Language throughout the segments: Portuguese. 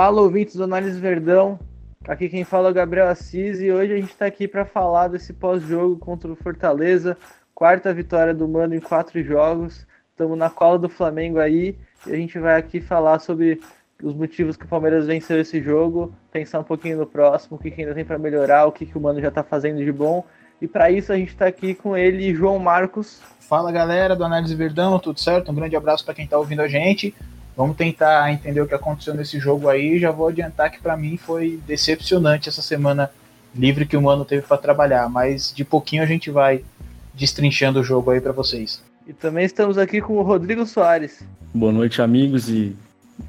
Fala, ouvintes do Análise Verdão. Aqui quem fala é o Gabriel Assis e hoje a gente está aqui para falar desse pós-jogo contra o Fortaleza. Quarta vitória do Mano em quatro jogos. Estamos na cola do Flamengo aí e a gente vai aqui falar sobre os motivos que o Palmeiras venceu esse jogo, pensar um pouquinho no próximo, o que, que ainda tem para melhorar, o que, que o Mano já está fazendo de bom. E para isso a gente está aqui com ele, João Marcos. Fala galera do Análise Verdão, tudo certo? Um grande abraço para quem está ouvindo a gente. Vamos tentar entender o que aconteceu nesse jogo aí. Já vou adiantar que para mim foi decepcionante essa semana livre que o Mano teve para trabalhar, mas de pouquinho a gente vai destrinchando o jogo aí para vocês. E também estamos aqui com o Rodrigo Soares. Boa noite, amigos e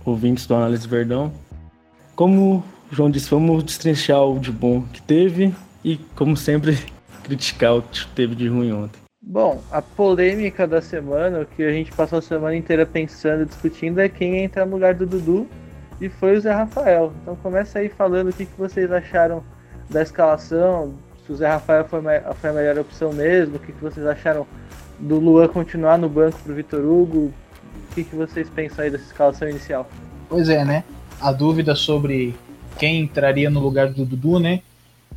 ouvintes do Análise Verdão. Como o João disse, vamos destrinchar o de bom que teve e, como sempre, criticar o que teve de ruim ontem. Bom, a polêmica da semana, o que a gente passou a semana inteira pensando e discutindo, é quem entrar no lugar do Dudu e foi o Zé Rafael. Então começa aí falando o que, que vocês acharam da escalação, se o Zé Rafael foi, foi a melhor opção mesmo, o que, que vocês acharam do Luan continuar no banco pro Vitor Hugo, o que, que vocês pensam aí dessa escalação inicial? Pois é, né? A dúvida sobre quem entraria no lugar do Dudu, né?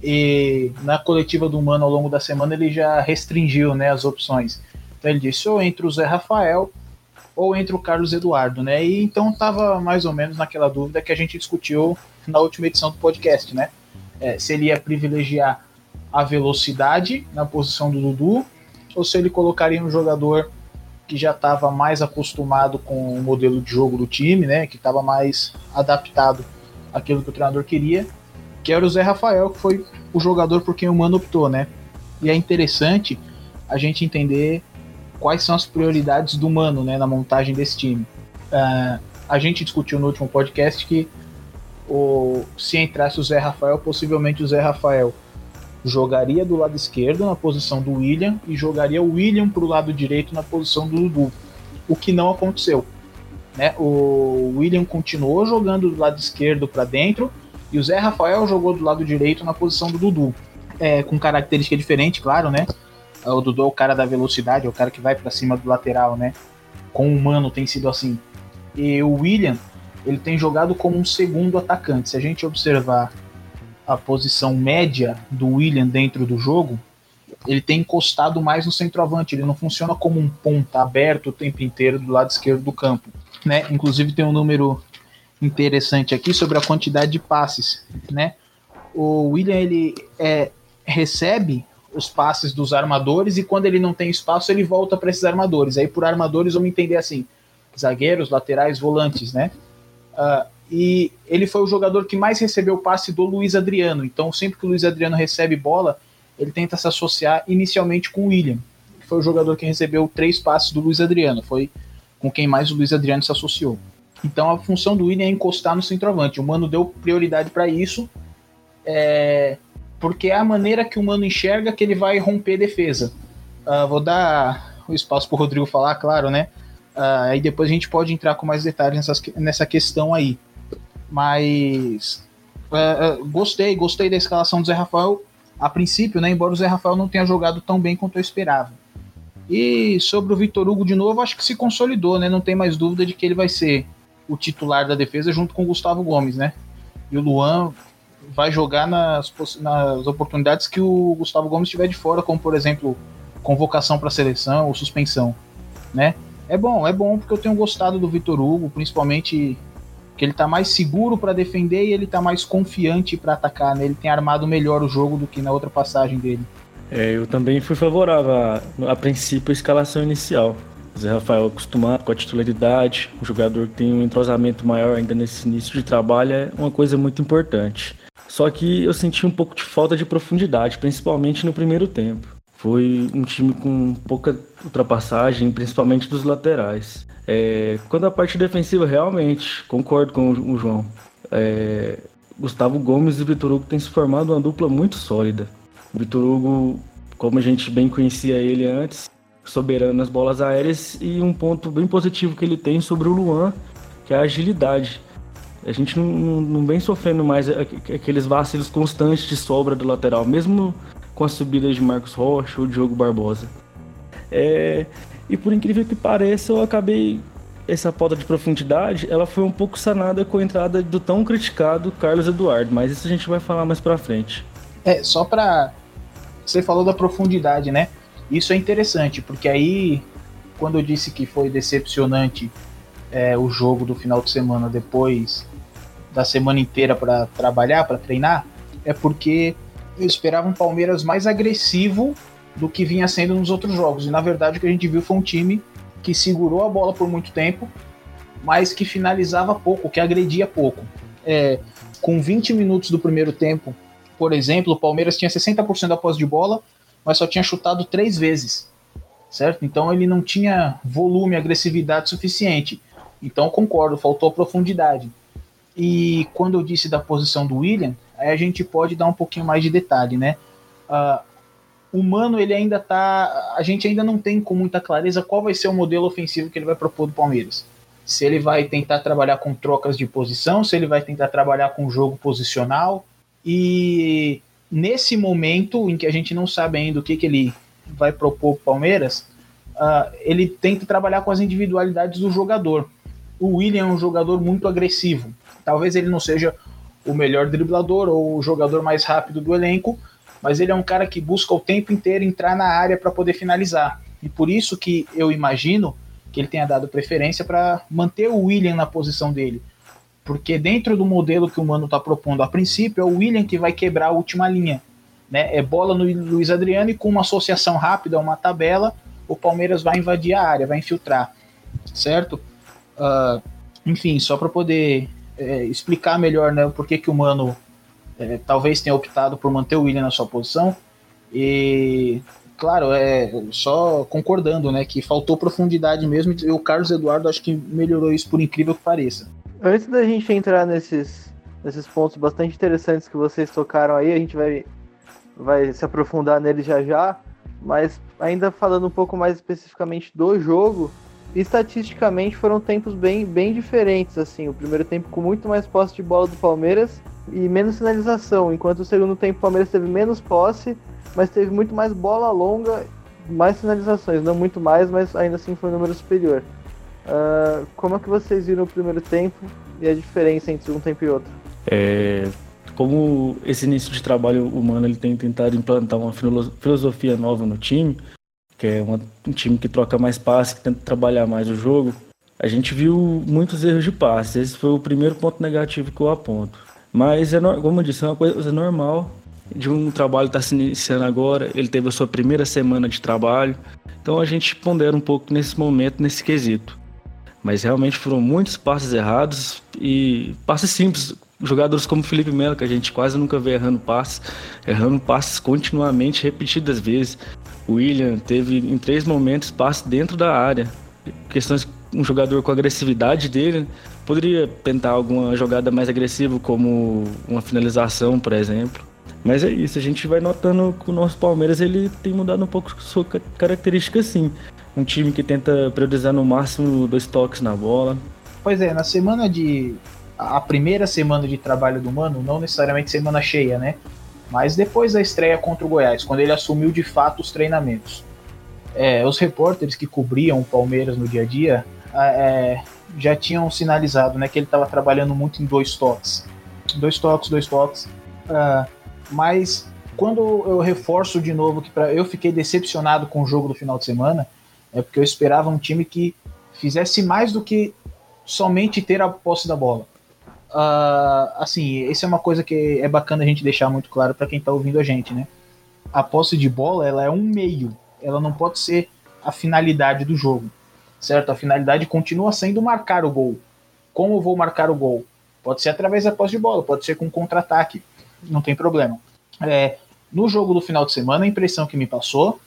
E na coletiva do Mano ao longo da semana ele já restringiu né, as opções. Então ele disse ou entre o Zé Rafael ou entre o Carlos Eduardo, né? E então estava mais ou menos naquela dúvida que a gente discutiu na última edição do podcast, né? É, se ele ia privilegiar a velocidade na posição do Dudu ou se ele colocaria um jogador que já estava mais acostumado com o modelo de jogo do time, né? Que estava mais adaptado àquilo que o treinador queria que era o Zé Rafael, que foi o jogador por quem o Mano optou, né? E é interessante a gente entender quais são as prioridades do Mano, né, na montagem desse time. Uh, a gente discutiu no último podcast que o, se entrasse o Zé Rafael, possivelmente o Zé Rafael jogaria do lado esquerdo na posição do William e jogaria o William para o lado direito na posição do Dudu, o que não aconteceu. Né? O William continuou jogando do lado esquerdo para dentro e o Zé Rafael jogou do lado direito na posição do Dudu. É, com característica diferente, claro, né? O Dudu é o cara da velocidade, é o cara que vai para cima do lateral, né? Com o Mano tem sido assim. E o William, ele tem jogado como um segundo atacante. Se a gente observar a posição média do William dentro do jogo, ele tem encostado mais no centroavante. Ele não funciona como um ponta aberto o tempo inteiro do lado esquerdo do campo. Né? Inclusive tem um número interessante aqui sobre a quantidade de passes, né? O William ele é, recebe os passes dos armadores e quando ele não tem espaço ele volta para esses armadores. Aí por armadores vamos entender assim, zagueiros, laterais, volantes, né? Uh, e ele foi o jogador que mais recebeu passe do Luiz Adriano. Então sempre que o Luiz Adriano recebe bola, ele tenta se associar inicialmente com o William, que foi o jogador que recebeu três passes do Luiz Adriano. Foi com quem mais o Luiz Adriano se associou. Então a função do William é encostar no centroavante. O Mano deu prioridade para isso, é, porque é a maneira que o Mano enxerga que ele vai romper defesa. Uh, vou dar o espaço para o Rodrigo falar, claro, né? Uh, aí depois a gente pode entrar com mais detalhes nessas, nessa questão aí. Mas uh, gostei, gostei da escalação do Zé Rafael a princípio, né? Embora o Zé Rafael não tenha jogado tão bem quanto eu esperava. E sobre o Vitor Hugo de novo, acho que se consolidou, né? Não tem mais dúvida de que ele vai ser o titular da defesa junto com o Gustavo Gomes, né? E o Luan vai jogar nas, nas oportunidades que o Gustavo Gomes estiver de fora, como por exemplo convocação para seleção ou suspensão, né? É bom, é bom porque eu tenho gostado do Vitor Hugo, principalmente que ele tá mais seguro para defender e ele tá mais confiante para atacar, né? Ele tem armado melhor o jogo do que na outra passagem dele. É, eu também fui favorável a, a princípio a escalação inicial. Zé Rafael acostumado com a titularidade, um jogador que tem um entrosamento maior ainda nesse início de trabalho é uma coisa muito importante. Só que eu senti um pouco de falta de profundidade, principalmente no primeiro tempo. Foi um time com pouca ultrapassagem, principalmente dos laterais. É, quando a parte defensiva, realmente, concordo com o João. É, Gustavo Gomes e Vitor Hugo têm se formado uma dupla muito sólida. Vitor Hugo, como a gente bem conhecia ele antes, soberano nas bolas aéreas e um ponto bem positivo que ele tem sobre o Luan, que é a agilidade. A gente não, não, não vem sofrendo mais aqueles vacilos constantes de sobra do lateral, mesmo com as subidas de Marcos Rocha ou Diogo Barbosa. É, e por incrível que pareça, eu acabei essa pauta de profundidade, ela foi um pouco sanada com a entrada do tão criticado Carlos Eduardo, mas isso a gente vai falar mais para frente. É, só para você falou da profundidade, né? Isso é interessante, porque aí quando eu disse que foi decepcionante é, o jogo do final de semana depois da semana inteira para trabalhar, para treinar, é porque eu esperava um Palmeiras mais agressivo do que vinha sendo nos outros jogos. E na verdade o que a gente viu foi um time que segurou a bola por muito tempo, mas que finalizava pouco, que agredia pouco. É, com 20 minutos do primeiro tempo, por exemplo, o Palmeiras tinha 60% da posse de bola, mas só tinha chutado três vezes, certo? Então ele não tinha volume, agressividade suficiente. Então concordo, faltou profundidade. E quando eu disse da posição do William, aí a gente pode dar um pouquinho mais de detalhe, né? Uh, o Mano, ele ainda tá. A gente ainda não tem com muita clareza qual vai ser o modelo ofensivo que ele vai propor do Palmeiras. Se ele vai tentar trabalhar com trocas de posição, se ele vai tentar trabalhar com jogo posicional. E nesse momento em que a gente não sabe ainda o que, que ele vai propor para o Palmeiras, uh, ele tenta trabalhar com as individualidades do jogador. O William é um jogador muito agressivo. Talvez ele não seja o melhor driblador ou o jogador mais rápido do elenco, mas ele é um cara que busca o tempo inteiro entrar na área para poder finalizar. E por isso que eu imagino que ele tenha dado preferência para manter o William na posição dele. Porque dentro do modelo que o Mano está propondo a princípio, é o William que vai quebrar a última linha. Né? É bola no Luiz Adriano e com uma associação rápida, uma tabela, o Palmeiras vai invadir a área, vai infiltrar. Certo? Uh, enfim, só para poder é, explicar melhor né, por que, o Mano é, talvez tenha optado por manter o William na sua posição. E, claro, é só concordando, né, que faltou profundidade mesmo. E o Carlos Eduardo acho que melhorou isso por incrível que pareça. Antes da gente entrar nesses, nesses pontos bastante interessantes que vocês tocaram aí, a gente vai, vai se aprofundar neles já já. Mas ainda falando um pouco mais especificamente do jogo, estatisticamente foram tempos bem, bem diferentes. assim O primeiro tempo com muito mais posse de bola do Palmeiras e menos finalização, enquanto o segundo tempo o Palmeiras teve menos posse, mas teve muito mais bola longa, mais finalizações, não muito mais, mas ainda assim foi um número superior. Uh, como é que vocês viram o primeiro tempo e a diferença entre um tempo e outro? É, como esse início de trabalho humano ele tem tentado implantar uma filosofia nova no time, que é uma, um time que troca mais passes, que tenta trabalhar mais o jogo, a gente viu muitos erros de passes. Esse foi o primeiro ponto negativo que eu aponto. Mas, é, como eu disse, é uma coisa normal de um trabalho que está se iniciando agora. Ele teve a sua primeira semana de trabalho. Então a gente pondera um pouco nesse momento, nesse quesito. Mas realmente foram muitos passes errados e passes simples. Jogadores como Felipe Melo, que a gente quase nunca vê errando passes, errando passes continuamente, repetidas vezes. O William teve em três momentos passes dentro da área. Questões um jogador com a agressividade dele poderia tentar alguma jogada mais agressiva, como uma finalização, por exemplo. Mas é isso, a gente vai notando que o nosso Palmeiras ele tem mudado um pouco sua característica sim. Um time que tenta priorizar no máximo dois toques na bola. Pois é, na semana de. A primeira semana de trabalho do Mano, não necessariamente semana cheia, né? Mas depois da estreia contra o Goiás, quando ele assumiu de fato os treinamentos. É, os repórteres que cobriam o Palmeiras no dia a dia é, já tinham sinalizado né, que ele estava trabalhando muito em dois toques. Dois toques, dois toques. Uh, mas quando eu reforço de novo que pra, eu fiquei decepcionado com o jogo do final de semana, é porque eu esperava um time que fizesse mais do que somente ter a posse da bola. Uh, assim, isso é uma coisa que é bacana a gente deixar muito claro para quem está ouvindo a gente, né? A posse de bola ela é um meio, ela não pode ser a finalidade do jogo certo? A finalidade continua sendo marcar o gol. Como eu vou marcar o gol? Pode ser através da posse de bola, pode ser com contra-ataque, não tem problema. É, no jogo do final de semana, a impressão que me passou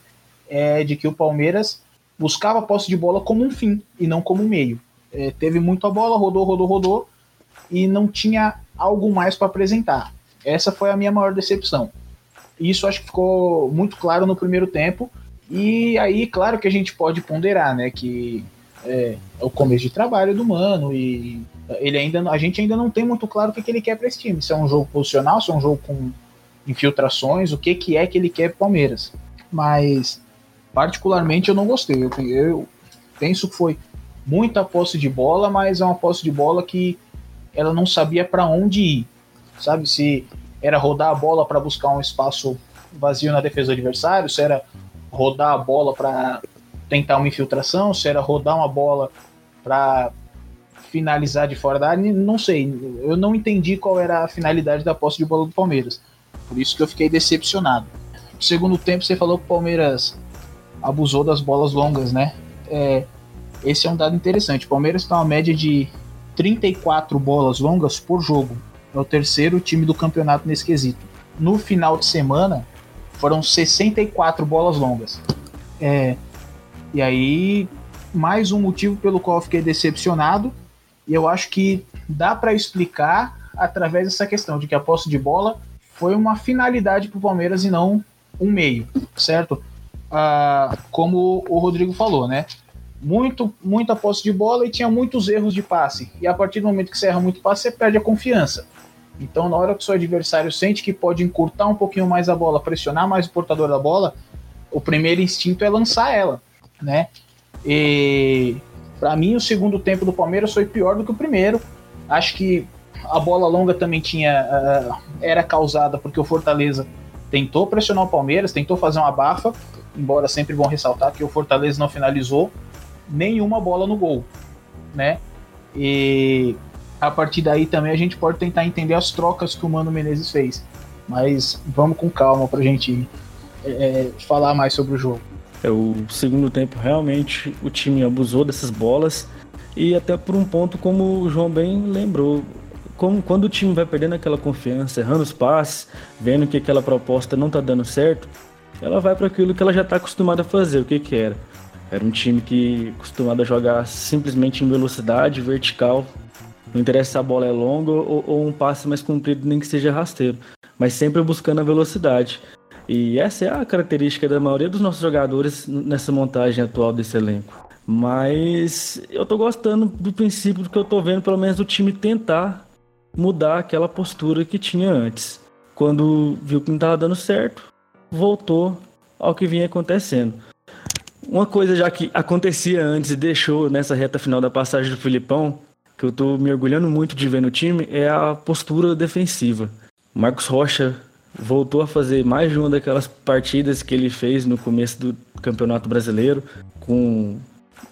é de que o Palmeiras buscava a posse de bola como um fim e não como um meio. É, teve muito a bola, rodou, rodou, rodou e não tinha algo mais para apresentar. Essa foi a minha maior decepção. Isso acho que ficou muito claro no primeiro tempo e aí, claro que a gente pode ponderar, né, que é, é o começo de trabalho do Mano e ele ainda, a gente ainda não tem muito claro o que, que ele quer para esse time. Se é um jogo posicional, se é um jogo com infiltrações, o que, que é que ele quer para Palmeiras. Mas, particularmente, eu não gostei. Eu, eu penso que foi muita posse de bola, mas é uma posse de bola que ela não sabia para onde ir. Sabe se era rodar a bola para buscar um espaço vazio na defesa do adversário, se era rodar a bola para tentar uma infiltração, se era rodar uma bola para finalizar de fora da área, não sei. Eu não entendi qual era a finalidade da posse de bola do Palmeiras. Por isso que eu fiquei decepcionado. No segundo tempo, você falou que o Palmeiras abusou das bolas longas, né? É, esse é um dado interessante. O Palmeiras está uma média de 34 bolas longas por jogo. É o terceiro time do campeonato nesse quesito. No final de semana, foram 64 bolas longas. É, e aí, mais um motivo pelo qual eu fiquei decepcionado. E eu acho que dá para explicar através dessa questão de que a posse de bola foi uma finalidade para o Palmeiras e não um meio, certo? Ah, como o Rodrigo falou, né? Muito, muita posse de bola e tinha muitos erros de passe. E a partir do momento que você erra muito passe, você perde a confiança. Então, na hora que o seu adversário sente que pode encurtar um pouquinho mais a bola, pressionar mais o portador da bola, o primeiro instinto é lançar ela, né? E para mim, o segundo tempo do Palmeiras foi pior do que o primeiro. Acho que a bola longa também tinha uh, era causada porque o Fortaleza tentou pressionar o Palmeiras, tentou fazer uma bafa, embora sempre bom ressaltar que o Fortaleza não finalizou nenhuma bola no gol, né? E a partir daí também a gente pode tentar entender as trocas que o Mano Menezes fez. Mas vamos com calma pra gente é, falar mais sobre o jogo. É, o segundo tempo realmente o time abusou dessas bolas e até por um ponto como o João bem lembrou, como, quando o time vai perdendo aquela confiança, errando os passes, vendo que aquela proposta não tá dando certo, ela vai para aquilo que ela já está acostumada a fazer. O que que era? Era um time que acostumado a jogar simplesmente em velocidade, vertical. Não interessa se a bola é longa ou, ou um passe mais comprido, nem que seja rasteiro, mas sempre buscando a velocidade. E essa é a característica da maioria dos nossos jogadores nessa montagem atual desse elenco. Mas eu tô gostando do princípio do que eu tô vendo, pelo menos o time tentar mudar aquela postura que tinha antes. Quando viu que não estava dando certo, voltou ao que vinha acontecendo. Uma coisa já que acontecia antes e deixou nessa reta final da passagem do Filipão, que eu estou me orgulhando muito de ver no time, é a postura defensiva. Marcos Rocha voltou a fazer mais de uma daquelas partidas que ele fez no começo do Campeonato Brasileiro, com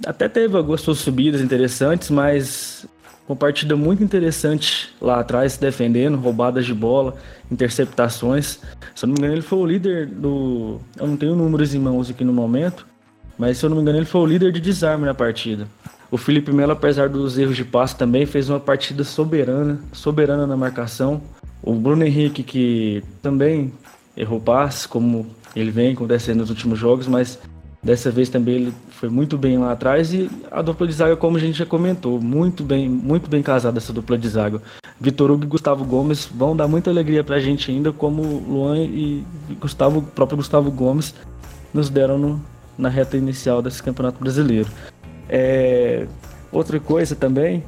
até teve algumas subidas interessantes, mas uma partida muito interessante lá atrás, defendendo, roubadas de bola, interceptações. Se eu não me engano, ele foi o líder do. Eu não tenho números em mãos aqui no momento, mas se eu não me engano, ele foi o líder de desarme na partida. O Felipe Melo, apesar dos erros de passe, também fez uma partida soberana, soberana na marcação. O Bruno Henrique, que também errou passe, como ele vem acontecendo nos últimos jogos, mas Dessa vez também ele foi muito bem lá atrás e a dupla de zaga, como a gente já comentou, muito bem, muito bem casada essa dupla de zaga. Vitor Hugo e Gustavo Gomes vão dar muita alegria pra gente ainda, como Luan e Gustavo, próprio Gustavo Gomes nos deram no, na reta inicial desse Campeonato Brasileiro. É, outra coisa também,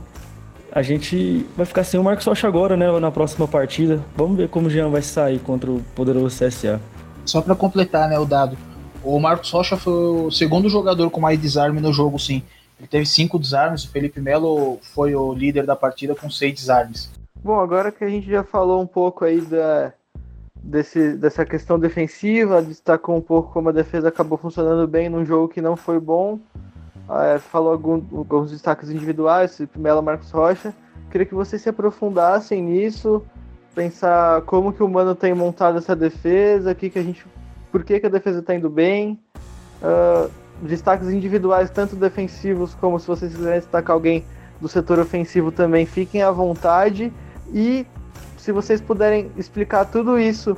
a gente vai ficar sem o Marcos Rocha agora, né, na próxima partida. Vamos ver como o Jean vai sair contra o poderoso CSA. Só para completar, né, o dado. O Marcos Rocha foi o segundo jogador com mais desarme no jogo, sim. Ele teve cinco desarmes, o Felipe Melo foi o líder da partida com seis desarmes. Bom, agora que a gente já falou um pouco aí da, desse, dessa questão defensiva, destacou um pouco como a defesa acabou funcionando bem num jogo que não foi bom, é, falou algum, alguns destaques individuais, Felipe Melo Marcos Rocha. Queria que vocês se aprofundassem nisso, pensar como que o Mano tem montado essa defesa, que, que a gente por que, que a defesa está indo bem. Uh, destaques individuais, tanto defensivos como se vocês quiserem destacar alguém do setor ofensivo também, fiquem à vontade. E se vocês puderem explicar tudo isso,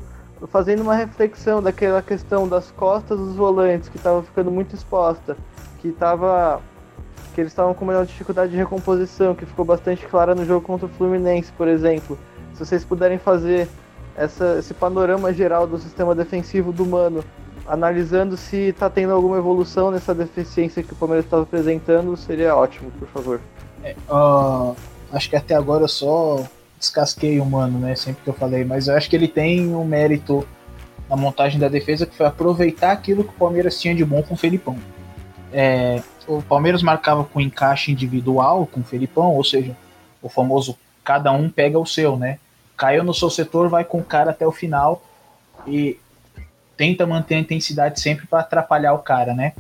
fazendo uma reflexão daquela questão das costas dos volantes, que estava ficando muito exposta, que estava que eles estavam com uma dificuldade de recomposição, que ficou bastante clara no jogo contra o Fluminense, por exemplo. Se vocês puderem fazer essa, esse panorama geral do sistema defensivo do Mano, analisando se está tendo alguma evolução nessa deficiência que o Palmeiras estava apresentando, seria ótimo, por favor. É, uh, acho que até agora eu só descasquei o Mano, né? Sempre que eu falei, mas eu acho que ele tem um mérito na montagem da defesa que foi aproveitar aquilo que o Palmeiras tinha de bom com o Felipão. É, o Palmeiras marcava com encaixe individual, com o Felipão, ou seja, o famoso cada um pega o seu, né? Caiu no seu setor, vai com o cara até o final e tenta manter a intensidade sempre para atrapalhar o cara, né?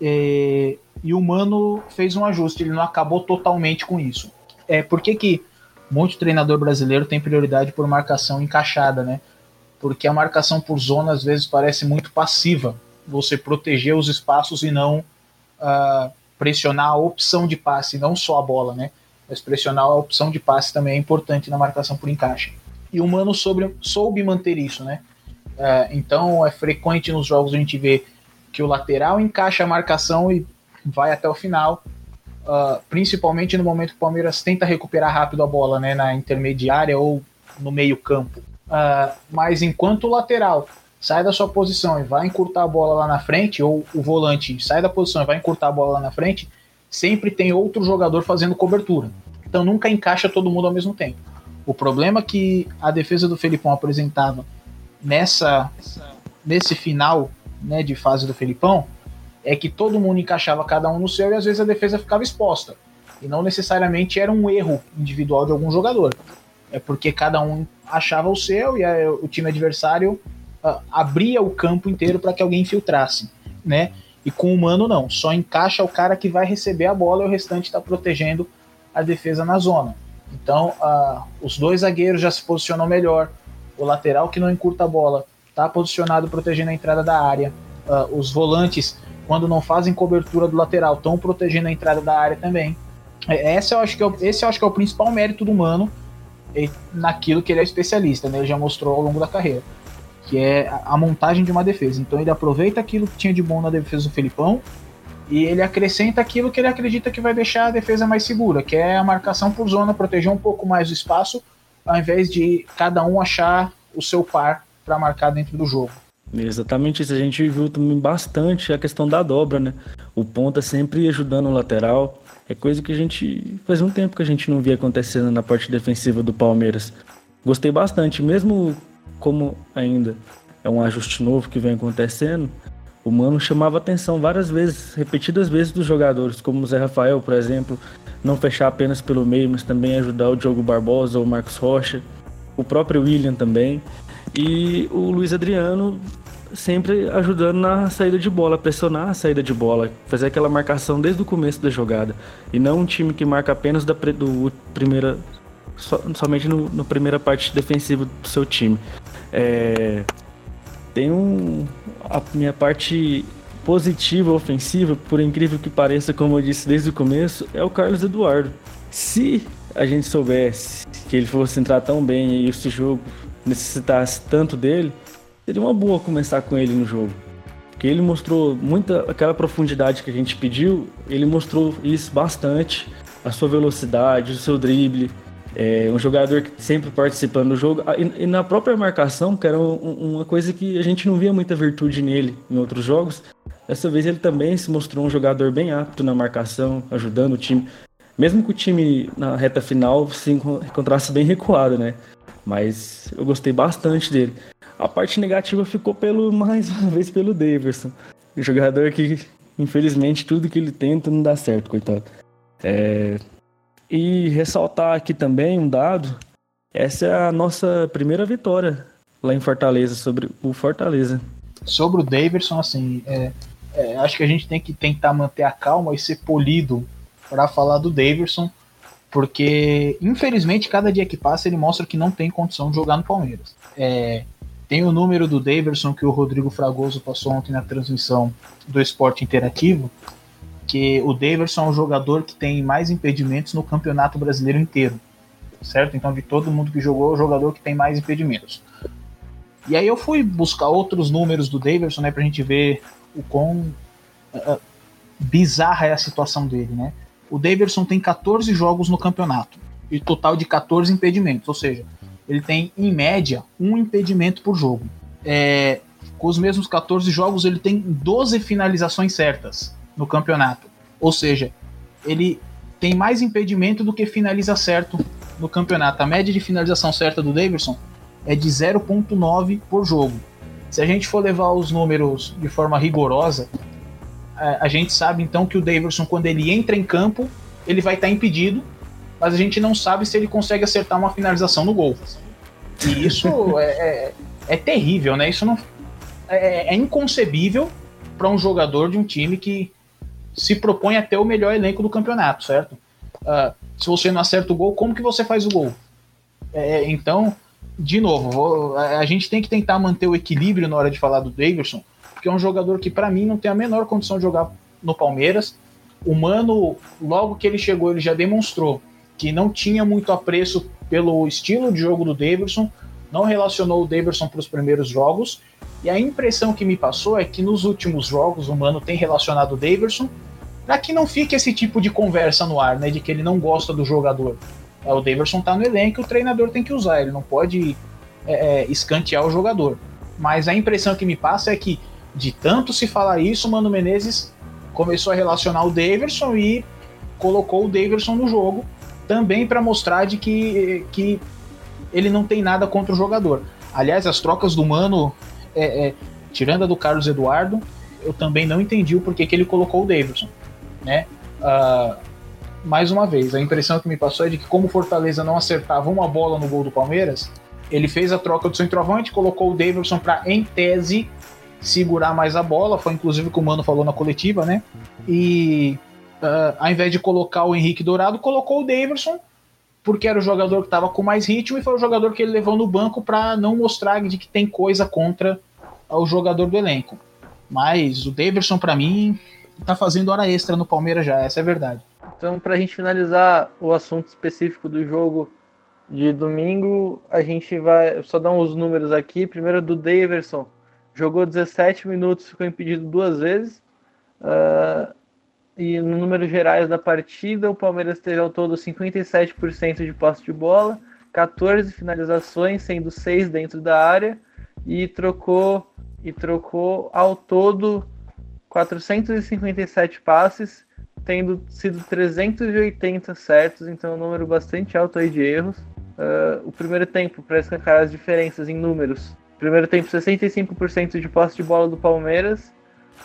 E, e, o Mano fez um ajuste, ele não acabou totalmente com isso. É, por que, que muito treinador brasileiro tem prioridade por marcação encaixada, né? Porque a marcação por zona às vezes parece muito passiva, você proteger os espaços e não uh, pressionar a opção de passe, não só a bola, né? Mas pressionar a opção de passe também é importante na marcação por encaixe. E o Mano soube, soube manter isso, né? Uh, então é frequente nos jogos a gente ver que o lateral encaixa a marcação e vai até o final, uh, principalmente no momento que o Palmeiras tenta recuperar rápido a bola, né, na intermediária ou no meio campo. Uh, mas enquanto o lateral sai da sua posição e vai encurtar a bola lá na frente, ou o volante sai da posição e vai encurtar a bola lá na frente, sempre tem outro jogador fazendo cobertura. Então nunca encaixa todo mundo ao mesmo tempo. O problema que a defesa do Felipão apresentava nessa nesse final né, de fase do Felipão é que todo mundo encaixava cada um no seu e às vezes a defesa ficava exposta. E não necessariamente era um erro individual de algum jogador. É porque cada um achava o seu e a, o time adversário uh, abria o campo inteiro para que alguém infiltrasse, né? E com o Mano não, só encaixa o cara que vai receber a bola e o restante está protegendo a defesa na zona. Então, uh, os dois zagueiros já se posicionam melhor. O lateral que não encurta a bola está posicionado protegendo a entrada da área. Uh, os volantes, quando não fazem cobertura do lateral, estão protegendo a entrada da área também. É, esse eu acho que é o, esse eu acho que é o principal mérito do Mano naquilo que ele é especialista, né? Ele já mostrou ao longo da carreira, que é a montagem de uma defesa. Então ele aproveita aquilo que tinha de bom na defesa do Felipão e ele acrescenta aquilo que ele acredita que vai deixar a defesa mais segura, que é a marcação por zona, proteger um pouco mais o espaço, ao invés de cada um achar o seu par para marcar dentro do jogo. Exatamente isso. A gente viu também bastante a questão da dobra, né? O ponta sempre ajudando o lateral. É coisa que a gente. Faz um tempo que a gente não via acontecendo na parte defensiva do Palmeiras. Gostei bastante, mesmo como ainda é um ajuste novo que vem acontecendo. O Mano chamava atenção várias vezes, repetidas vezes dos jogadores, como o Zé Rafael, por exemplo, não fechar apenas pelo meio, mas também ajudar o Diogo Barbosa ou o Marcos Rocha, o próprio William também. E o Luiz Adriano sempre ajudando na saída de bola, pressionar a saída de bola, fazer aquela marcação desde o começo da jogada. E não um time que marca apenas da do primeira, so, somente no, na primeira parte defensiva do seu time. É, tem um. A minha parte positiva, ofensiva, por incrível que pareça, como eu disse desde o começo, é o Carlos Eduardo. Se a gente soubesse que ele fosse entrar tão bem e esse jogo necessitasse tanto dele, seria uma boa começar com ele no jogo. Porque ele mostrou muita aquela profundidade que a gente pediu, ele mostrou isso bastante, a sua velocidade, o seu drible, é um jogador que sempre participando do jogo e, e na própria marcação, que era um, uma coisa que a gente não via muita virtude nele em outros jogos. Dessa vez ele também se mostrou um jogador bem apto na marcação, ajudando o time, mesmo que o time na reta final se encontrasse bem recuado, né? Mas eu gostei bastante dele. A parte negativa ficou pelo mais uma vez pelo Daverson. O jogador que, infelizmente, tudo que ele tenta não dá certo, coitado. É... E ressaltar aqui também um dado. Essa é a nossa primeira vitória lá em Fortaleza, sobre o Fortaleza. Sobre o Daverson, assim, é, é, acho que a gente tem que tentar manter a calma e ser polido para falar do Daverson porque, infelizmente, cada dia que passa ele mostra que não tem condição de jogar no Palmeiras. É, tem o número do Daverson que o Rodrigo Fragoso passou ontem na transmissão do Esporte Interativo, que o Daverson é um jogador que tem mais impedimentos no campeonato brasileiro inteiro. Certo? Então, de todo mundo que jogou, é o jogador que tem mais impedimentos. E aí eu fui buscar outros números do Daverson, né, pra gente ver o quão uh, bizarra é a situação dele, né? O Davidson tem 14 jogos no campeonato e total de 14 impedimentos, ou seja, ele tem em média um impedimento por jogo. É, com os mesmos 14 jogos, ele tem 12 finalizações certas no campeonato, ou seja, ele tem mais impedimento do que finaliza certo no campeonato. A média de finalização certa do Davidson é de 0,9 por jogo. Se a gente for levar os números de forma rigorosa, a, a gente sabe então que o Davidson, quando ele entra em campo, ele vai estar tá impedido, mas a gente não sabe se ele consegue acertar uma finalização no gol. E isso é, é, é, terrível, né? Isso não é, é inconcebível para um jogador de um time que se propõe a ter o melhor elenco do campeonato, certo? Uh, se você não acerta o gol, como que você faz o gol? É, então, de novo, a gente tem que tentar manter o equilíbrio na hora de falar do Davidson, porque é um jogador que, para mim, não tem a menor condição de jogar no Palmeiras. O Mano, logo que ele chegou, ele já demonstrou que não tinha muito apreço pelo estilo de jogo do Davidson, não relacionou o Davidson para os primeiros jogos, e a impressão que me passou é que nos últimos jogos o Mano tem relacionado o Davidson para que não fique esse tipo de conversa no ar, né, de que ele não gosta do jogador. É, o Davidson tá no elenco, o treinador tem que usar, ele não pode é, é, escantear o jogador. Mas a impressão que me passa é que, de tanto se falar isso, o Mano Menezes começou a relacionar o Davidson e colocou o Davidson no jogo, também para mostrar de que, que ele não tem nada contra o jogador. Aliás, as trocas do Mano, é, é, tirando a do Carlos Eduardo, eu também não entendi o porquê que ele colocou o Davidson né? Uh, mais uma vez, a impressão que me passou é de que como o Fortaleza não acertava uma bola no gol do Palmeiras, ele fez a troca do centroavante, colocou o Davidson para, em tese, segurar mais a bola. Foi inclusive o que o Mano falou na coletiva, né? E uh, ao invés de colocar o Henrique Dourado, colocou o Davidson, porque era o jogador que estava com mais ritmo e foi o jogador que ele levou no banco para não mostrar de que tem coisa contra o jogador do elenco. Mas o Davidson, para mim, tá fazendo hora extra no Palmeiras já, essa é a verdade. Então, para a gente finalizar o assunto específico do jogo de domingo, a gente vai só dar uns números aqui. Primeiro do Daverson, jogou 17 minutos, ficou impedido duas vezes. Uh, e no número gerais da partida, o Palmeiras teve ao todo 57% de posse de bola, 14 finalizações, sendo 6 dentro da área, e trocou e trocou ao todo 457 passes, tendo sido 380 certos, então é um número bastante alto aí de erros. Uh, o primeiro tempo, para escancarar as diferenças em números, primeiro tempo 65% de posse de bola do Palmeiras,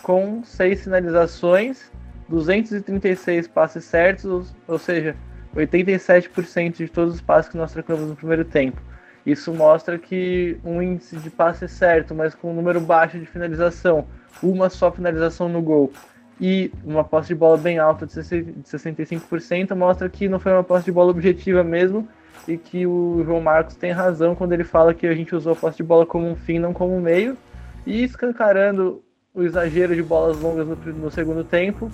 com 6 finalizações, 236 passes certos, ou seja, 87% de todos os passes que nós trocamos no primeiro tempo. Isso mostra que um índice de passe certo, mas com um número baixo de finalização, uma só finalização no gol e uma posse de bola bem alta de 65%, mostra que não foi uma posse de bola objetiva mesmo e que o João Marcos tem razão quando ele fala que a gente usou a posse de bola como um fim, não como um meio, e escancarando o exagero de bolas longas no, no segundo tempo,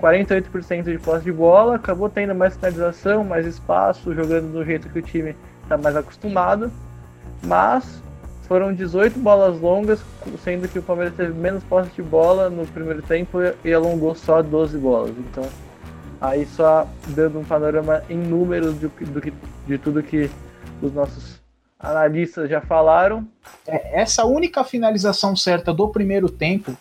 48% de posse de bola, acabou tendo mais finalização, mais espaço, jogando do jeito que o time está mais acostumado, mas foram 18 bolas longas, sendo que o Palmeiras teve menos posse de bola no primeiro tempo e alongou só 12 bolas. Então, aí só dando um panorama em números do, do, de tudo que os nossos analistas já falaram. É, essa única finalização certa do primeiro tempo,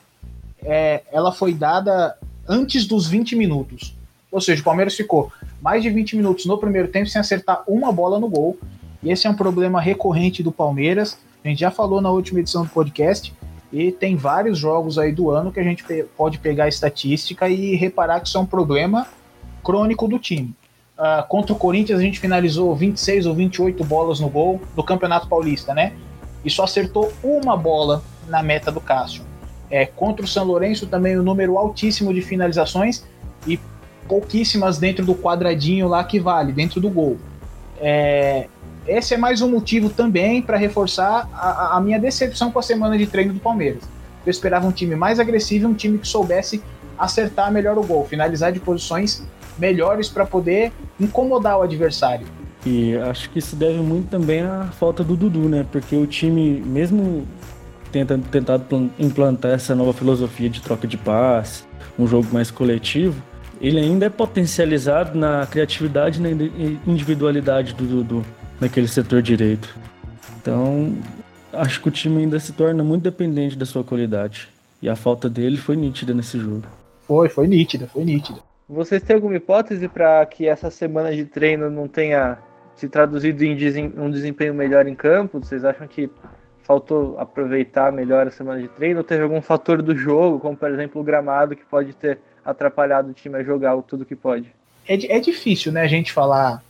é, ela foi dada antes dos 20 minutos. Ou seja, o Palmeiras ficou mais de 20 minutos no primeiro tempo sem acertar uma bola no gol. E esse é um problema recorrente do Palmeiras. A gente já falou na última edição do podcast e tem vários jogos aí do ano que a gente pode pegar a estatística e reparar que isso é um problema crônico do time. Uh, contra o Corinthians a gente finalizou 26 ou 28 bolas no gol do Campeonato Paulista, né? E só acertou uma bola na meta do Cássio. É, contra o São Lourenço também o um número altíssimo de finalizações e pouquíssimas dentro do quadradinho lá que vale, dentro do gol. É, esse é mais um motivo também para reforçar a, a, minha decepção com a semana de treino do Palmeiras. Eu esperava um time mais agressivo, um time que soubesse acertar melhor o gol, finalizar de posições melhores para poder incomodar o adversário. E acho que isso deve muito também à falta do Dudu, né? Porque o time, mesmo tentando tentado implantar essa nova filosofia de troca de passe, um jogo mais coletivo, ele ainda é potencializado na criatividade e na individualidade do Dudu naquele setor direito. Então, acho que o time ainda se torna muito dependente da sua qualidade. E a falta dele foi nítida nesse jogo. Foi, foi nítida, foi nítida. Vocês têm alguma hipótese para que essa semana de treino não tenha se traduzido em um desempenho melhor em campo? Vocês acham que faltou aproveitar melhor a semana de treino? Ou teve algum fator do jogo, como por exemplo o gramado, que pode ter atrapalhado o time a jogar tudo que pode? É, é difícil, né, a gente falar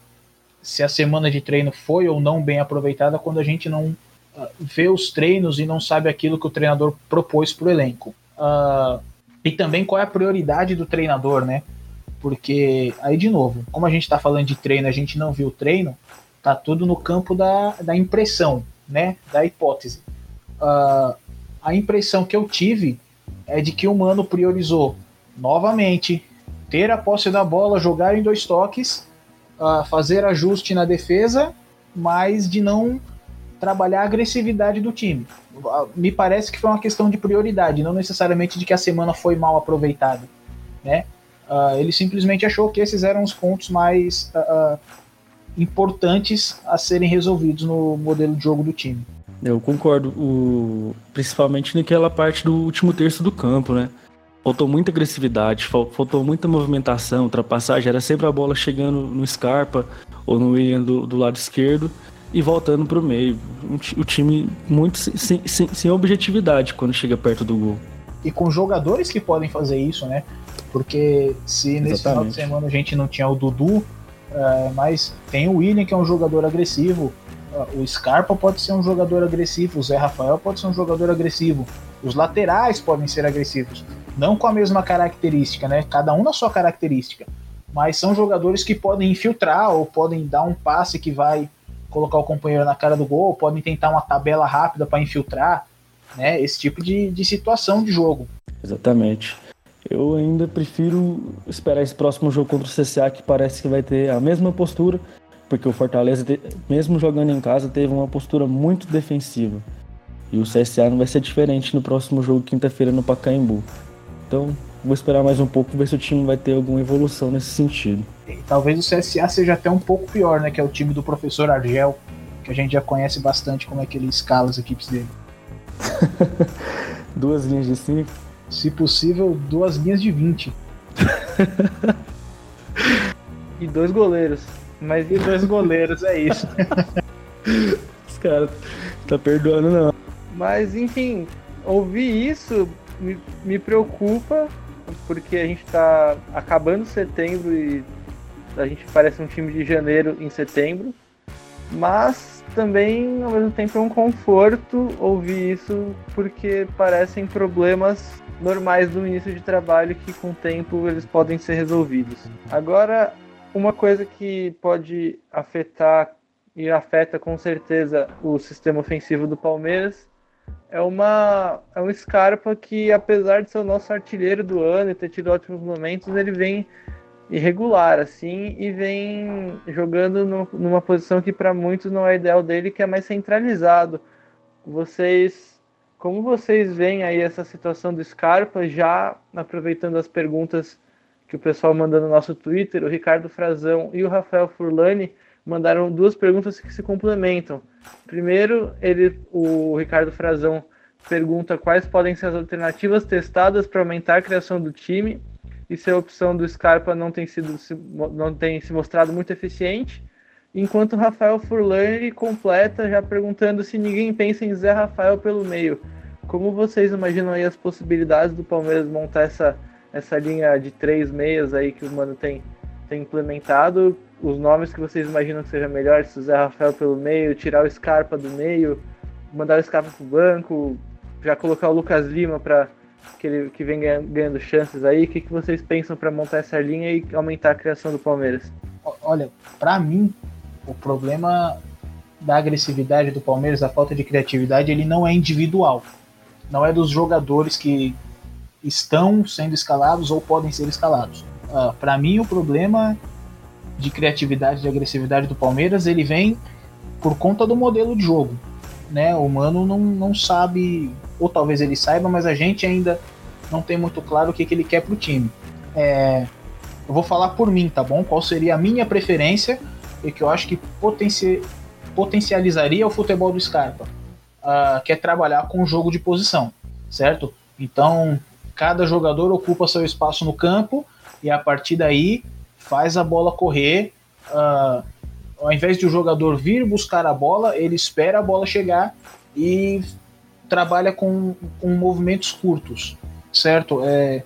se a semana de treino foi ou não bem aproveitada quando a gente não uh, vê os treinos e não sabe aquilo que o treinador propôs para o elenco. Uh, e também qual é a prioridade do treinador, né? Porque, aí de novo, como a gente está falando de treino, a gente não viu o treino, tá tudo no campo da, da impressão, né? Da hipótese. Uh, a impressão que eu tive é de que o Mano priorizou novamente ter a posse da bola, jogar em dois toques, uh, fazer ajuste na defesa, mas de não trabalhar a agressividade do time. Uh, me parece que foi uma questão de prioridade, não necessariamente de que a semana foi mal aproveitada, né? Uh, ele simplesmente achou que esses eram os pontos mais uh, importantes a serem resolvidos no modelo de jogo do time. Eu concordo, o... principalmente naquela parte do último terço do campo, né? Faltou muita agressividade, faltou muita movimentação, ultrapassagem, era sempre a bola chegando no Scarpa ou no William do, do lado esquerdo e voltando para o meio. O time muito sem, sem, sem objetividade quando chega perto do gol. E com jogadores que podem fazer isso, né? Porque se nesse Exatamente. final de semana a gente não tinha o Dudu, é, mas tem o William que é um jogador agressivo, o Scarpa pode ser um jogador agressivo, o Zé Rafael pode ser um jogador agressivo, os laterais podem ser agressivos, não com a mesma característica, né? Cada um na sua característica, mas são jogadores que podem infiltrar ou podem dar um passe que vai colocar o companheiro na cara do gol, podem tentar uma tabela rápida para infiltrar, né? Esse tipo de, de situação de jogo. Exatamente. Eu ainda prefiro esperar esse próximo jogo contra o CSA, que parece que vai ter a mesma postura, porque o Fortaleza, mesmo jogando em casa, teve uma postura muito defensiva. E o CSA não vai ser diferente no próximo jogo, quinta-feira, no Pacaembu. Então, vou esperar mais um pouco, ver se o time vai ter alguma evolução nesse sentido. E talvez o CSA seja até um pouco pior, né? Que é o time do professor Argel, que a gente já conhece bastante como é que ele escala as equipes dele. Duas linhas de cinco se possível, duas linhas de 20. e dois goleiros. Mas e dois goleiros, é isso. Os caras tá perdoando não. Mas enfim, ouvir isso me, me preocupa, porque a gente tá acabando setembro e a gente parece um time de janeiro em setembro. Mas também, ao mesmo tempo, é um conforto ouvir isso, porque parecem problemas normais do início de trabalho que com o tempo eles podem ser resolvidos. Agora, uma coisa que pode afetar e afeta com certeza o sistema ofensivo do Palmeiras é uma é um Scarpa que apesar de ser o nosso artilheiro do ano e ter tido ótimos momentos, ele vem irregular assim e vem jogando no, numa posição que para muitos não é ideal dele, que é mais centralizado. Vocês como vocês veem aí essa situação do Scarpa, já aproveitando as perguntas que o pessoal mandou no nosso Twitter, o Ricardo Frazão e o Rafael Furlani mandaram duas perguntas que se complementam. Primeiro, ele, o Ricardo Frazão pergunta quais podem ser as alternativas testadas para aumentar a criação do time e se a opção do Scarpa não tem sido não tem se mostrado muito eficiente. Enquanto Rafael Furlani completa já perguntando se ninguém pensa em Zé Rafael pelo meio. Como vocês imaginam aí as possibilidades do Palmeiras montar essa, essa linha de três meias aí que o Mano tem, tem implementado? Os nomes que vocês imaginam que seja melhor, se o Zé Rafael pelo meio, tirar o Scarpa do meio, mandar o Scarpa pro banco, já colocar o Lucas Lima para que ele que vem ganhando chances aí. O que, que vocês pensam para montar essa linha e aumentar a criação do Palmeiras? Olha, para mim, o problema da agressividade do Palmeiras, da falta de criatividade, ele não é individual. Não é dos jogadores que estão sendo escalados ou podem ser escalados. Uh, Para mim, o problema de criatividade, de agressividade do Palmeiras, ele vem por conta do modelo de jogo. Né? O Mano não, não sabe, ou talvez ele saiba, mas a gente ainda não tem muito claro o que, que ele quer para o time. É, eu vou falar por mim, tá bom? Qual seria a minha preferência e que eu acho que potenci potencializaria o futebol do Scarpa, uh, que é trabalhar com o jogo de posição, certo? Então, cada jogador ocupa seu espaço no campo e a partir daí faz a bola correr. Uh, ao invés de o jogador vir buscar a bola, ele espera a bola chegar e trabalha com, com movimentos curtos, certo? É,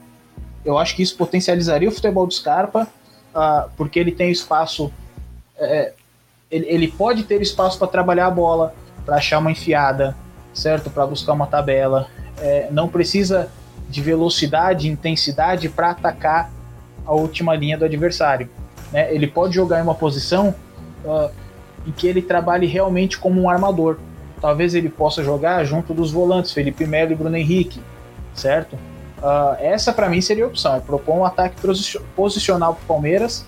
eu acho que isso potencializaria o futebol do Scarpa, uh, porque ele tem espaço, é, ele, ele pode ter espaço para trabalhar a bola, para achar uma enfiada, certo? Para buscar uma tabela. É, não precisa de velocidade, intensidade para atacar a última linha do adversário. Né? Ele pode jogar em uma posição uh, em que ele trabalhe realmente como um armador. Talvez ele possa jogar junto dos volantes, Felipe Melo e Bruno Henrique, certo? Uh, essa para mim seria a opção, é propor um ataque posicional para o Palmeiras,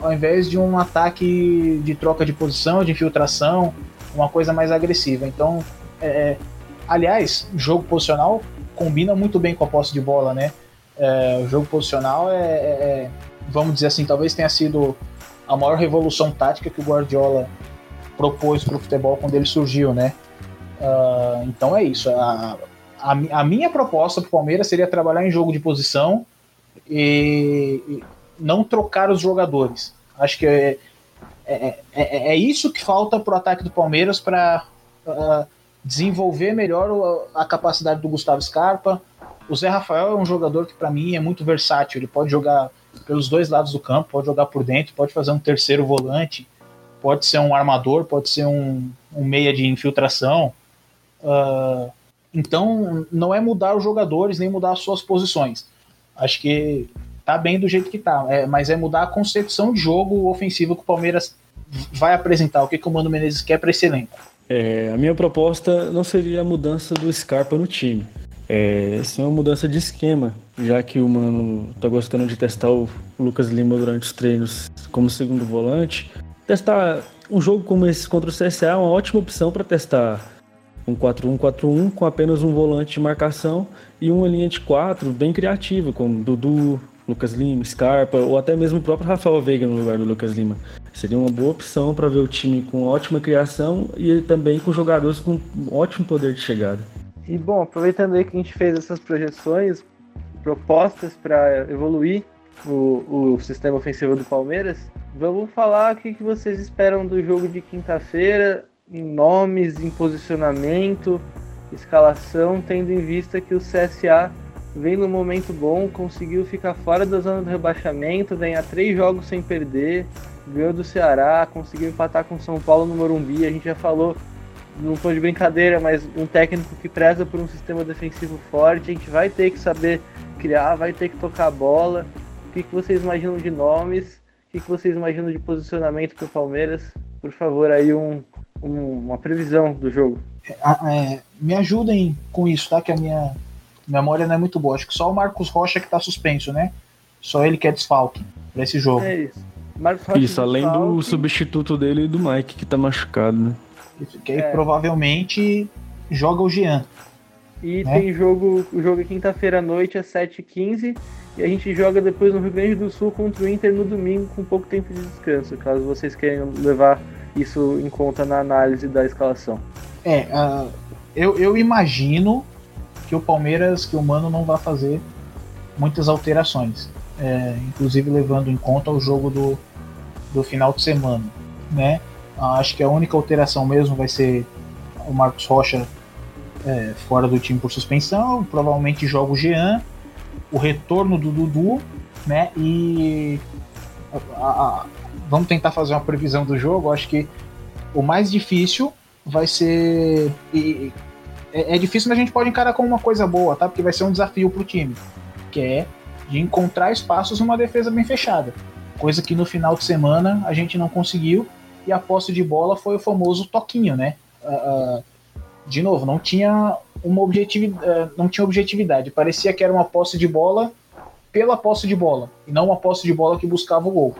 ao invés de um ataque de troca de posição, de infiltração, uma coisa mais agressiva. Então, é, é aliás, jogo posicional combina muito bem com a posse de bola, né? É, o jogo posicional é, é, é, vamos dizer assim, talvez tenha sido a maior revolução tática que o Guardiola propôs para o futebol quando ele surgiu, né? Uh, então é isso. A, a, a minha proposta para o Palmeiras seria trabalhar em jogo de posição e, e não trocar os jogadores. Acho que é, é, é, é isso que falta para o ataque do Palmeiras para uh, desenvolver melhor a capacidade do Gustavo Scarpa. O Zé Rafael é um jogador que, para mim, é muito versátil. Ele pode jogar pelos dois lados do campo, pode jogar por dentro, pode fazer um terceiro volante, pode ser um armador, pode ser um, um meia de infiltração. Uh, então, não é mudar os jogadores nem mudar as suas posições. Acho que tá bem do jeito que tá, é, mas é mudar a concepção de jogo ofensivo que o Palmeiras vai apresentar, o que, que o Mano Menezes quer para esse elenco. É, a minha proposta não seria a mudança do Scarpa no time. É, sim uma mudança de esquema, já que o Mano tá gostando de testar o Lucas Lima durante os treinos como segundo volante. Testar um jogo como esse contra o CSA é uma ótima opção para testar um 4-1-4-1 com apenas um volante de marcação e uma linha de quatro bem criativa, com Dudu, Lucas Lima, Scarpa ou até mesmo o próprio Rafael Veiga no lugar do Lucas Lima. Seria uma boa opção para ver o time com ótima criação e também com jogadores com ótimo poder de chegada. E bom, aproveitando aí que a gente fez essas projeções, propostas para evoluir o, o sistema ofensivo do Palmeiras, vamos falar o que, que vocês esperam do jogo de quinta-feira, em nomes, em posicionamento, escalação, tendo em vista que o CSA vem num momento bom, conseguiu ficar fora da zona do rebaixamento, ganhar três jogos sem perder, ganhou do Ceará, conseguiu empatar com São Paulo no Morumbi. A gente já falou, não foi de brincadeira, mas um técnico que preza por um sistema defensivo forte. A gente vai ter que saber criar, vai ter que tocar a bola. O que, que vocês imaginam de nomes? O que, que vocês imaginam de posicionamento para o Palmeiras? Por favor, aí um, um, uma previsão do jogo. É, é, me ajudem com isso, tá? Que a minha memória não é muito boa. Acho que só o Marcos Rocha que tá suspenso, né? Só ele que é desfalque para esse jogo. É isso. Marcos Rocha isso, além desfalque. do substituto dele e do Mike, que tá machucado, né? Isso, que aí é. provavelmente joga o Jean. E né? tem jogo, o jogo é quinta-feira à noite às 7h15 e a gente joga depois no Rio Grande do Sul contra o Inter no domingo com pouco tempo de descanso, caso vocês queiram levar isso em conta na análise da escalação. É, uh, eu, eu imagino que o Palmeiras, que o Mano não vai fazer muitas alterações, é, inclusive levando em conta o jogo do, do final de semana, né? Acho que a única alteração mesmo vai ser o Marcos Rocha é, fora do time por suspensão, provavelmente joga o Jean, o retorno do Dudu, né? E a, a, vamos tentar fazer uma previsão do jogo. Acho que o mais difícil vai ser e, é, é, difícil, mas a gente pode encarar como uma coisa boa, tá? Porque vai ser um desafio pro time, que é de encontrar espaços numa defesa bem fechada. Coisa que no final de semana a gente não conseguiu e a posse de bola foi o famoso toquinho, né? Uh, de novo, não tinha uma objetividade, uh, não tinha objetividade. Parecia que era uma posse de bola pela posse de bola e não uma posse de bola que buscava o gol.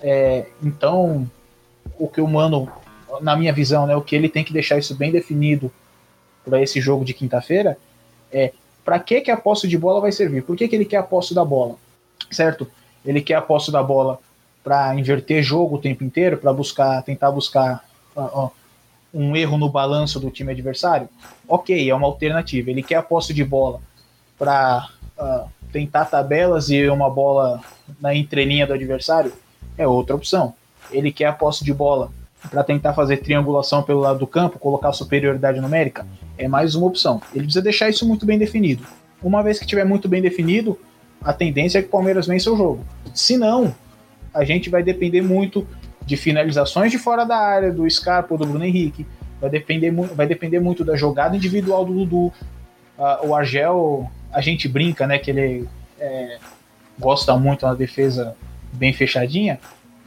É, então, o que o Mano, na minha visão, né, o que ele tem que deixar isso bem definido para esse jogo de quinta-feira é para que, que a posse de bola vai servir? Por que, que ele quer a posse da bola? Certo? Ele quer a posse da bola para inverter jogo o tempo inteiro, para buscar, tentar buscar um erro no balanço do time adversário? Ok, é uma alternativa. Ele quer a posse de bola para tentar tabelas e uma bola na entrelinha do adversário? É outra opção. Ele quer a posse de bola para tentar fazer triangulação pelo lado do campo, colocar superioridade numérica? É mais uma opção. Ele precisa deixar isso muito bem definido. Uma vez que tiver muito bem definido, a tendência é que o Palmeiras vença o jogo. Se não, a gente vai depender muito de finalizações de fora da área, do Scarpa ou do Bruno Henrique. Vai depender, vai depender muito da jogada individual do Dudu. O Argel, a gente brinca, né, que ele é, gosta muito da defesa bem fechadinha,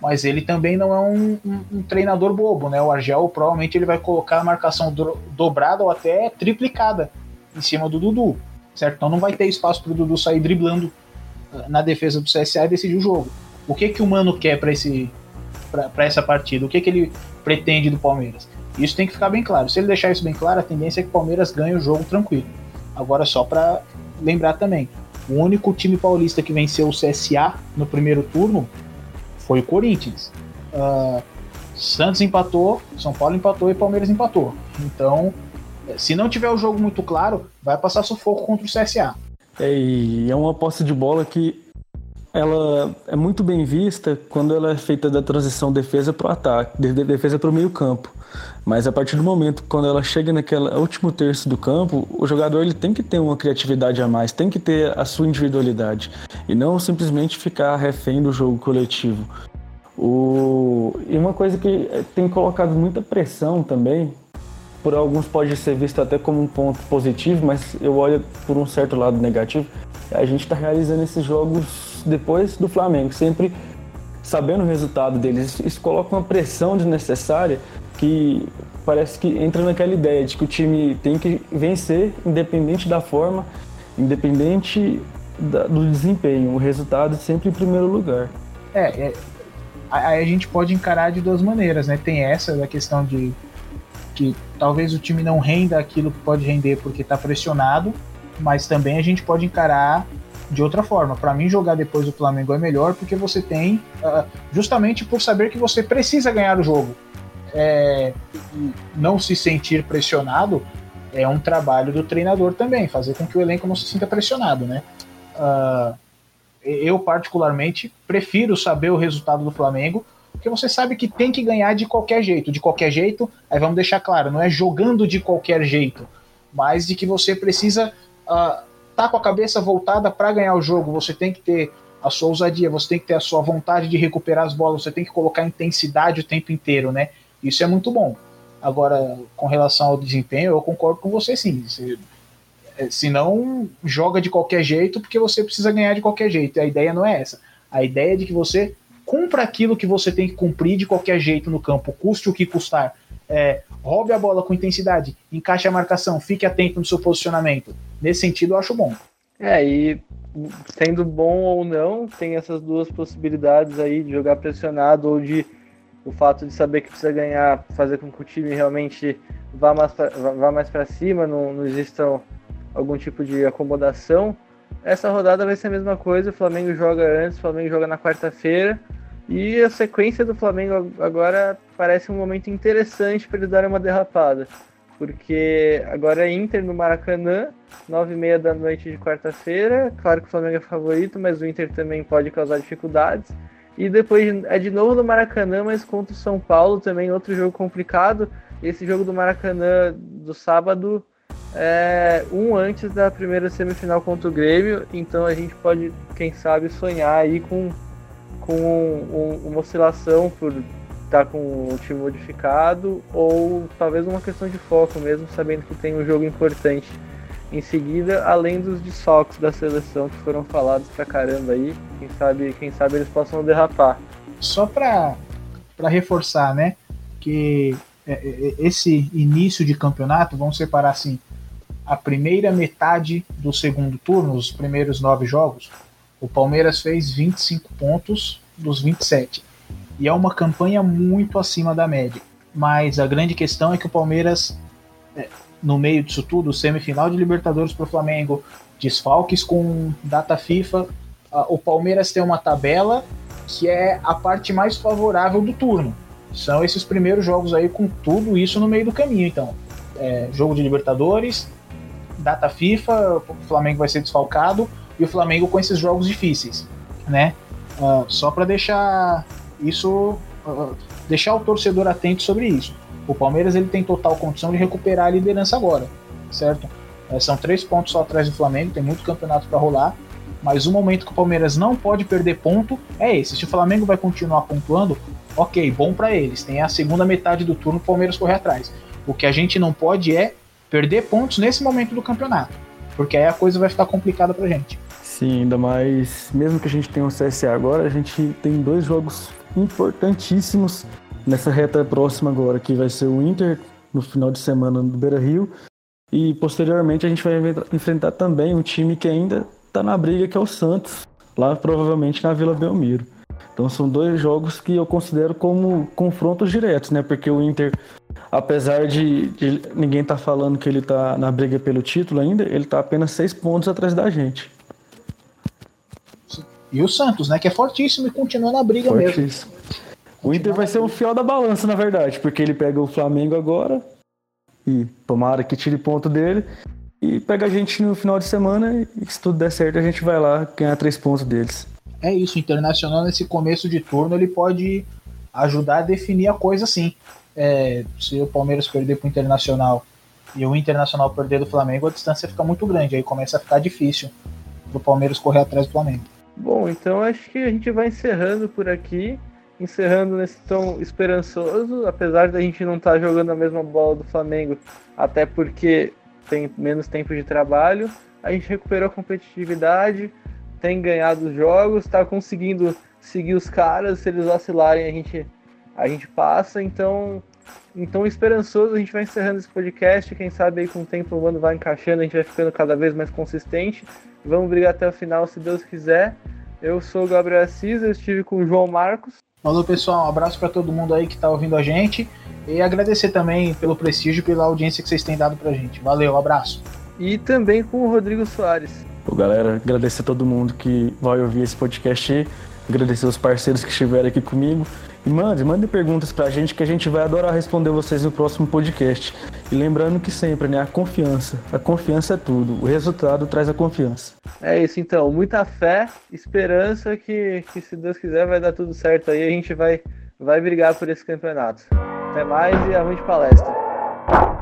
mas ele também não é um, um, um, treinador bobo, né? O Argel provavelmente ele vai colocar a marcação do, dobrada ou até triplicada em cima do Dudu, certo? Então não vai ter espaço para o Dudu sair driblando uh, na defesa do CSA e decidir o jogo. O que que o Mano quer para esse para essa partida? O que que ele pretende do Palmeiras? Isso tem que ficar bem claro. Se ele deixar isso bem claro, a tendência é que o Palmeiras ganhe o jogo tranquilo. Agora só para lembrar também, o único time paulista que venceu o CSA no primeiro turno foi o Corinthians. Uh, Santos empatou, São Paulo empatou e Palmeiras empatou. Então, se não tiver o jogo muito claro, vai passar sufoco contra o CSA. É, e é uma posse de bola que ela é muito bem vista quando ela é feita da transição defesa para o ataque, de defesa para o meio campo. Mas a partir do momento quando ela chega naquele último terço do campo, o jogador ele tem que ter uma criatividade a mais, tem que ter a sua individualidade e não simplesmente ficar refém do jogo coletivo. O... E uma coisa que tem colocado muita pressão também, por alguns pode ser visto até como um ponto positivo, mas eu olho por um certo lado negativo, é a gente está realizando esses jogos depois do Flamengo, sempre sabendo o resultado deles. Isso coloca uma pressão desnecessária que parece que entra naquela ideia de que o time tem que vencer independente da forma, independente da, do desempenho, o resultado sempre em primeiro lugar. É, é, aí a gente pode encarar de duas maneiras, né? Tem essa da questão de que talvez o time não renda aquilo que pode render porque está pressionado, mas também a gente pode encarar de outra forma. Para mim, jogar depois do Flamengo é melhor porque você tem, uh, justamente por saber que você precisa ganhar o jogo. É, não se sentir pressionado é um trabalho do treinador também, fazer com que o elenco não se sinta pressionado, né? Uh, eu, particularmente, prefiro saber o resultado do Flamengo, porque você sabe que tem que ganhar de qualquer jeito. De qualquer jeito, aí vamos deixar claro, não é jogando de qualquer jeito, mas de que você precisa uh, tá com a cabeça voltada para ganhar o jogo, você tem que ter a sua ousadia, você tem que ter a sua vontade de recuperar as bolas, você tem que colocar intensidade o tempo inteiro, né? Isso é muito bom. Agora, com relação ao desempenho, eu concordo com você sim. É, se não, joga de qualquer jeito, porque você precisa ganhar de qualquer jeito. A ideia não é essa. A ideia é de que você cumpra aquilo que você tem que cumprir de qualquer jeito no campo, custe o que custar. É, roube a bola com intensidade, encaixe a marcação, fique atento no seu posicionamento. Nesse sentido, eu acho bom. É, e sendo bom ou não, tem essas duas possibilidades aí de jogar pressionado ou de o fato de saber que precisa ganhar, fazer com que o time realmente vá mais vá mais para cima, não, não exista algum tipo de acomodação. Essa rodada vai ser a mesma coisa, o Flamengo joga antes, o Flamengo joga na quarta-feira. E a sequência do Flamengo agora parece um momento interessante para eles darem uma derrapada. Porque agora é Inter no Maracanã, nove e meia da noite de quarta-feira. Claro que o Flamengo é favorito, mas o Inter também pode causar dificuldades. E depois é de novo no Maracanã, mas contra o São Paulo também, outro jogo complicado. Esse jogo do Maracanã do sábado é um antes da primeira semifinal contra o Grêmio, então a gente pode, quem sabe, sonhar aí com, com um, uma oscilação por tá com o time modificado ou talvez uma questão de foco mesmo, sabendo que tem um jogo importante em seguida, além dos desfalques da seleção que foram falados pra caramba aí, quem sabe, quem sabe eles possam derrapar. Só para reforçar, né, que é, é, é, esse início de campeonato, vamos separar assim, a primeira metade do segundo turno, os primeiros nove jogos, o Palmeiras fez 25 pontos dos 27 e é uma campanha muito acima da média. Mas a grande questão é que o Palmeiras, é, no meio disso tudo, semifinal de Libertadores para o Flamengo, desfalques com data FIFA, o Palmeiras tem uma tabela que é a parte mais favorável do turno. São esses primeiros jogos aí com tudo isso no meio do caminho. Então, é, jogo de Libertadores, data FIFA, o Flamengo vai ser desfalcado e o Flamengo com esses jogos difíceis, né? Uh, só para deixar isso uh, deixar o torcedor atento sobre isso. O Palmeiras ele tem total condição de recuperar a liderança agora. certo? É, são três pontos só atrás do Flamengo, tem muito campeonato para rolar. Mas o momento que o Palmeiras não pode perder ponto é esse. Se o Flamengo vai continuar pontuando, ok, bom para eles. Tem a segunda metade do turno o Palmeiras correr atrás. O que a gente não pode é perder pontos nesse momento do campeonato. Porque aí a coisa vai ficar complicada pra gente. Sim, ainda mais, mesmo que a gente tenha o CSA agora, a gente tem dois jogos importantíssimos nessa reta próxima agora, que vai ser o Inter no final de semana no Beira Rio. E posteriormente a gente vai enfrentar também um time que ainda está na briga, que é o Santos, lá provavelmente na Vila Belmiro. Então são dois jogos que eu considero como confrontos diretos, né? Porque o Inter, apesar de, de ninguém estar tá falando que ele está na briga pelo título ainda, ele está apenas seis pontos atrás da gente. E o Santos, né? Que é fortíssimo e continua na briga fortíssimo. mesmo. O Inter vai ser o fiel da balança, na verdade, porque ele pega o Flamengo agora e tomara que tire ponto dele e pega a gente no final de semana e se tudo der certo a gente vai lá ganhar três pontos deles. É isso, o Internacional nesse começo de turno ele pode ajudar a definir a coisa assim. É, se o Palmeiras perder para o Internacional e o Internacional perder do Flamengo, a distância fica muito grande, aí começa a ficar difícil do Palmeiras correr atrás do Flamengo. Bom, então acho que a gente vai encerrando por aqui encerrando nesse tom esperançoso, apesar da gente não estar tá jogando a mesma bola do Flamengo, até porque tem menos tempo de trabalho, a gente recuperou a competitividade, tem ganhado os jogos, está conseguindo seguir os caras, se eles vacilarem a gente a gente passa, então então esperançoso, a gente vai encerrando esse podcast, quem sabe aí com o tempo o ano vai encaixando, a gente vai ficando cada vez mais consistente. Vamos brigar até o final, se Deus quiser. Eu sou o Gabriel Assis, eu estive com o João Marcos. Falou, pessoal. Um abraço para todo mundo aí que está ouvindo a gente. E agradecer também pelo prestígio e pela audiência que vocês têm dado pra gente. Valeu, um abraço. E também com o Rodrigo Soares. Pô, galera, agradecer a todo mundo que vai ouvir esse podcast aí. Agradecer os parceiros que estiveram aqui comigo. Mande, mande perguntas pra gente que a gente vai adorar responder vocês no próximo podcast. E lembrando que sempre, né, a confiança. A confiança é tudo. O resultado traz a confiança. É isso então, muita fé, esperança que, que se Deus quiser vai dar tudo certo aí, a gente vai vai brigar por esse campeonato. Até mais e avante palestra.